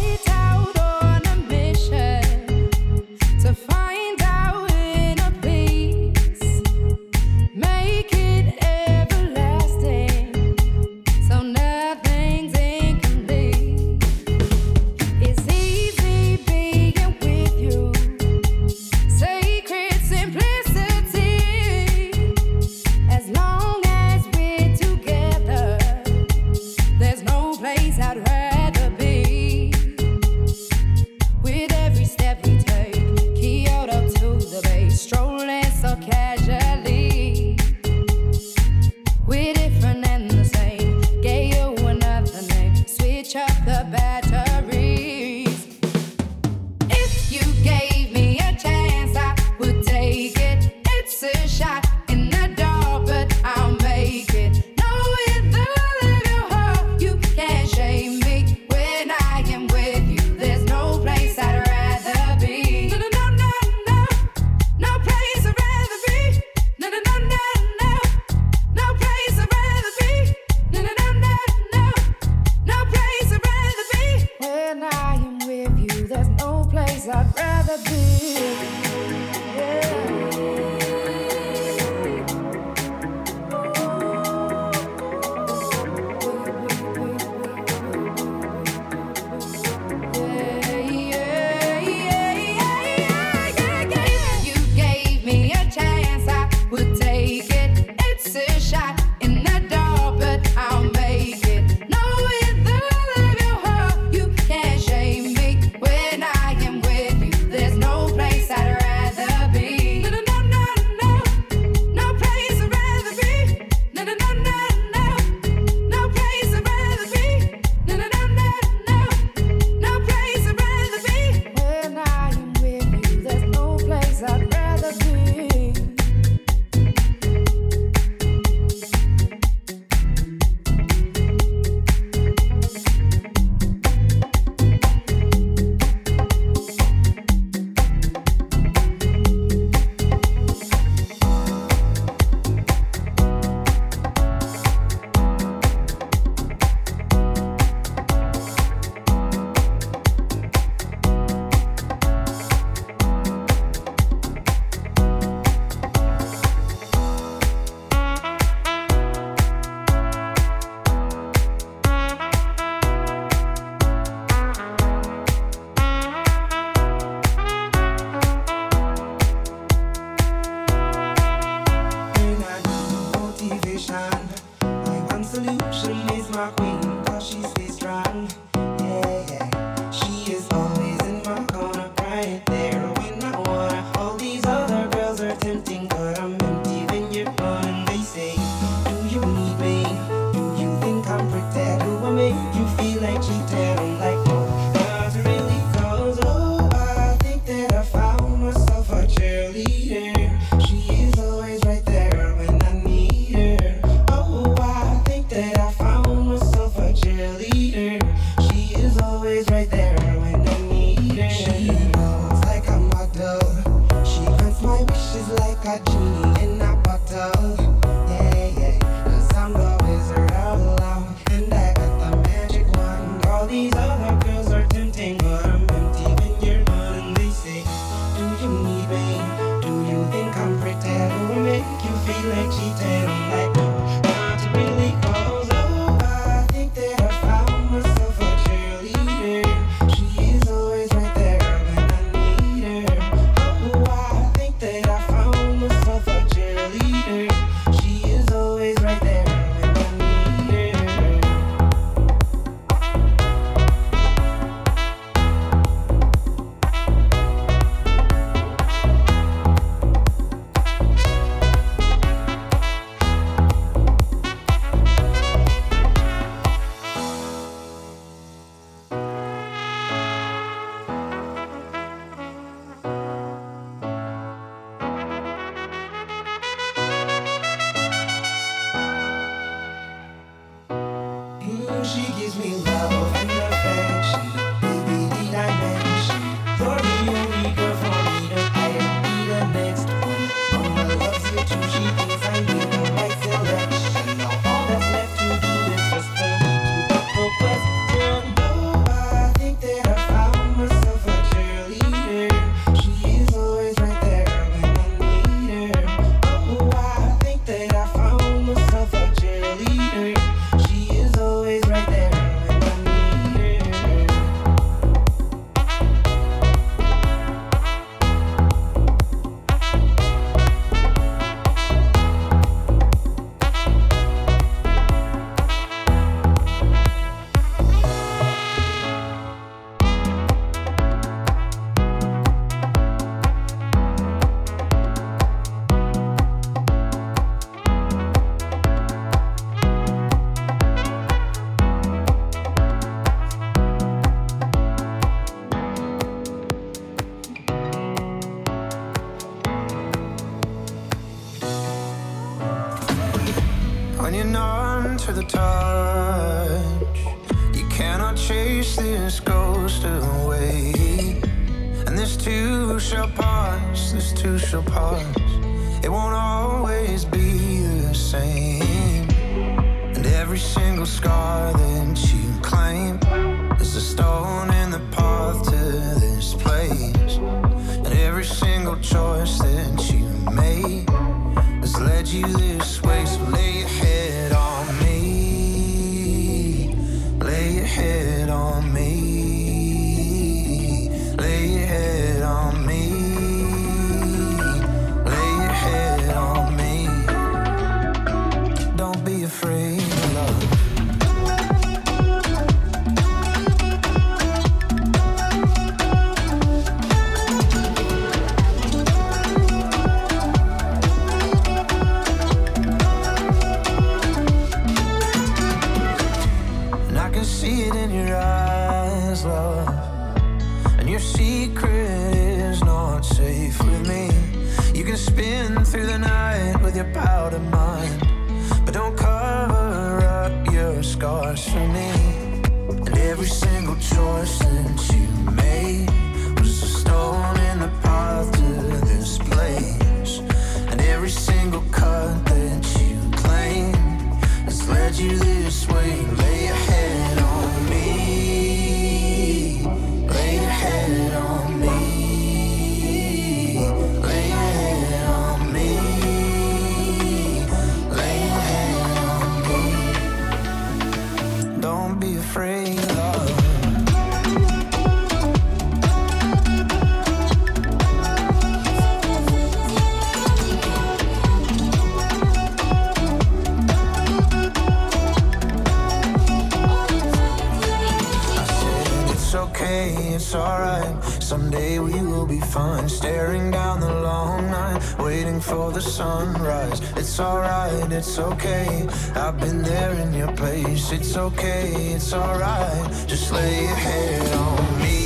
be. chase this ghost away. And this too shall pass, this too shall pass. It won't always be the same. And every single scar that you claim is a stone in the path to this place. And every single choice that you made has led you this way. So lay your head on me head on me. okay, it's alright. Someday we will be fine. Staring down the long night, waiting for the sunrise. It's alright, it's okay. I've been there in your place. It's okay, it's alright. Just lay your head on me.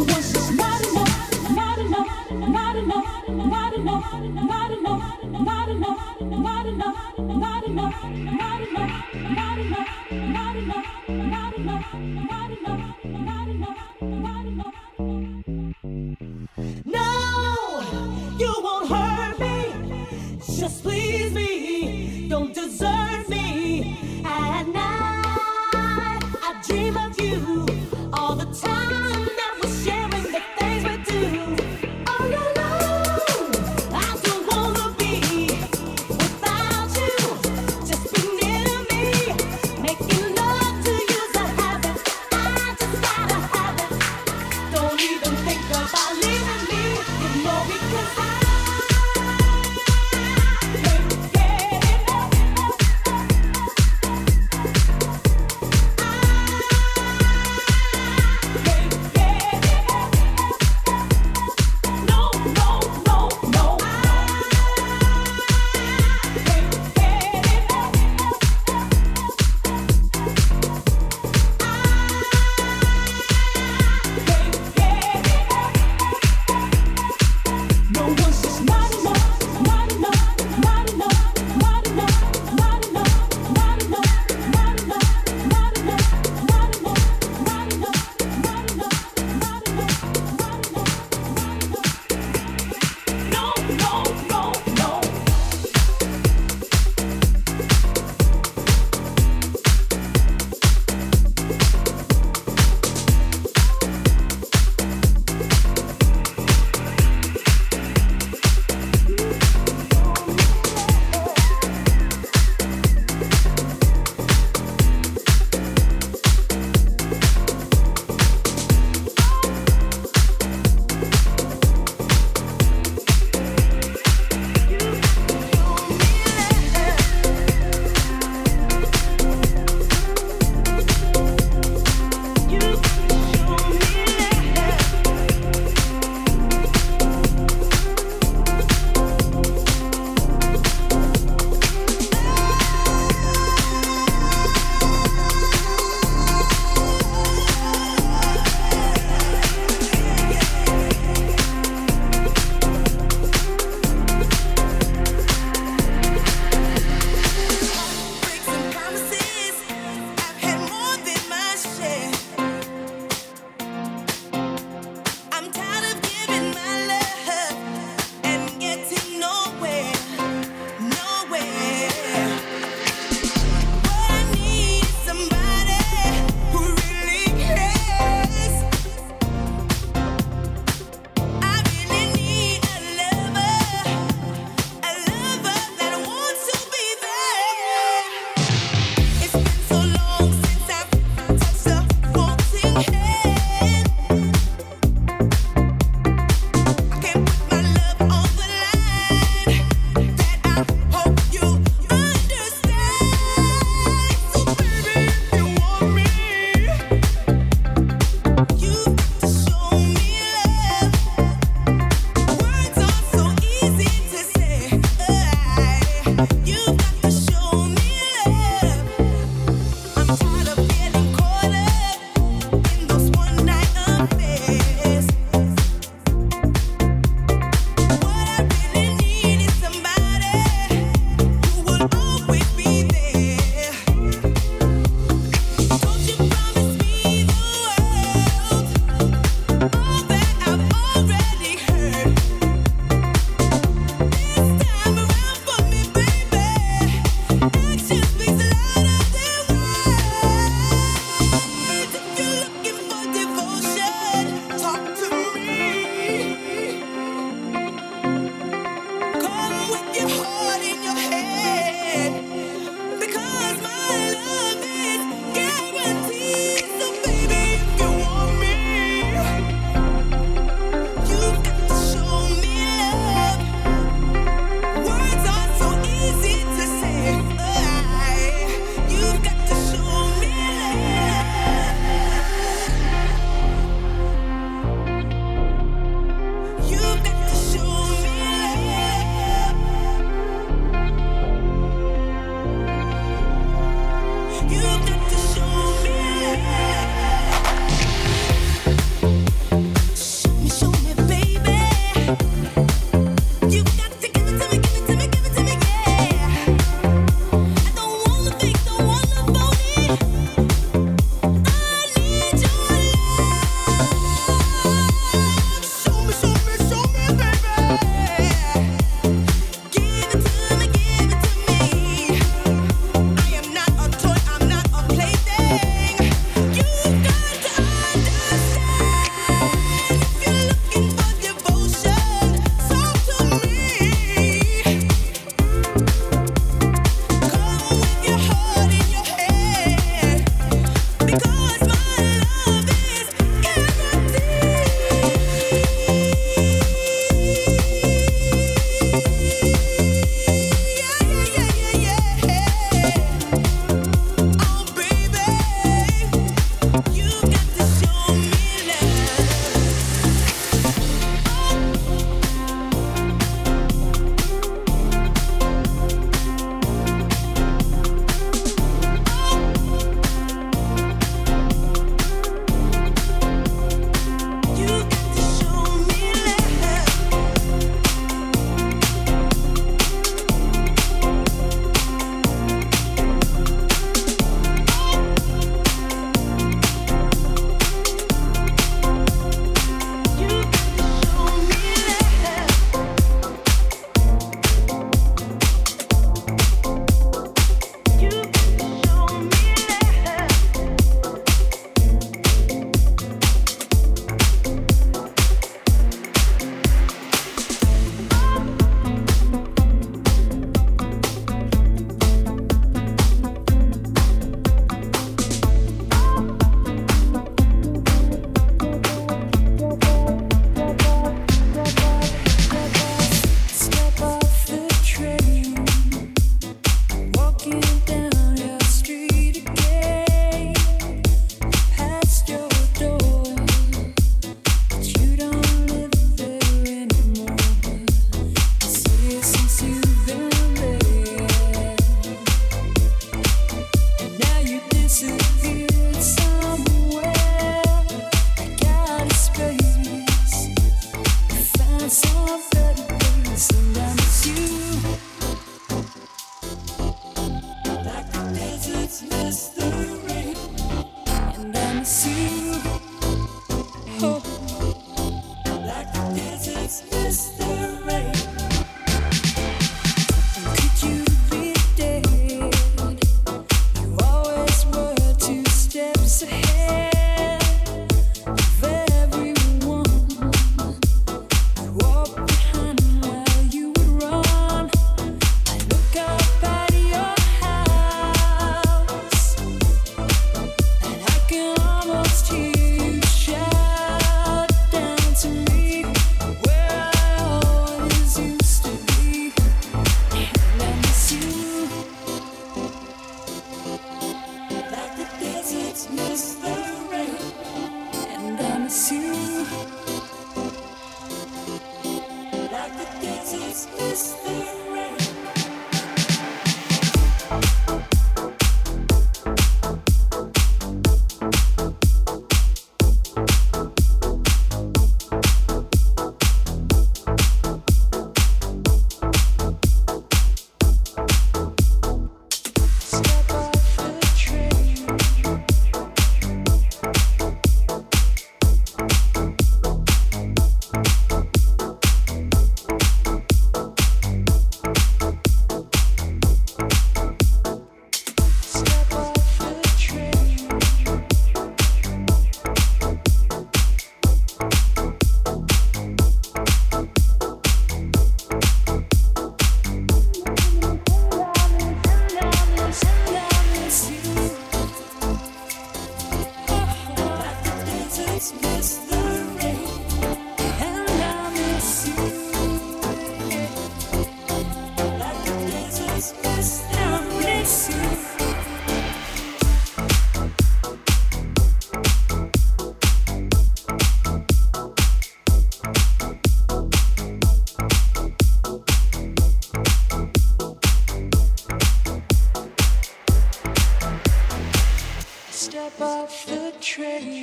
No,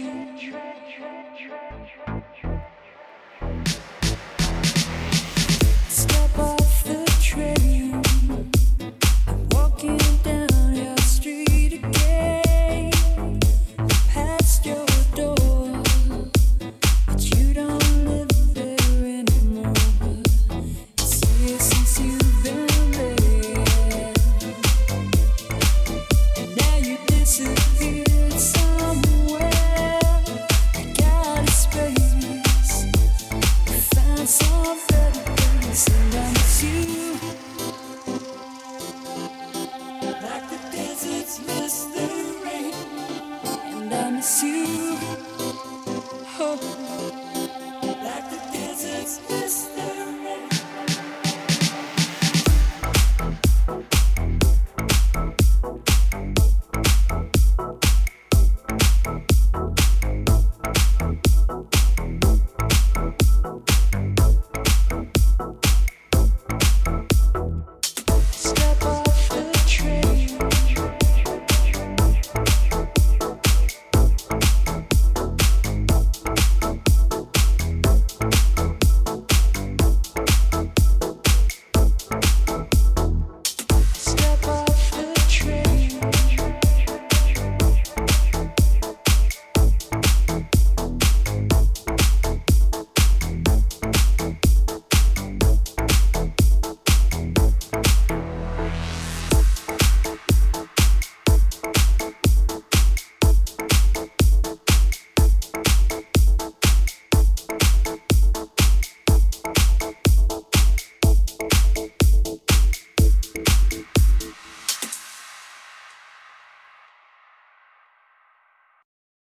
Disappeared somewhere. I got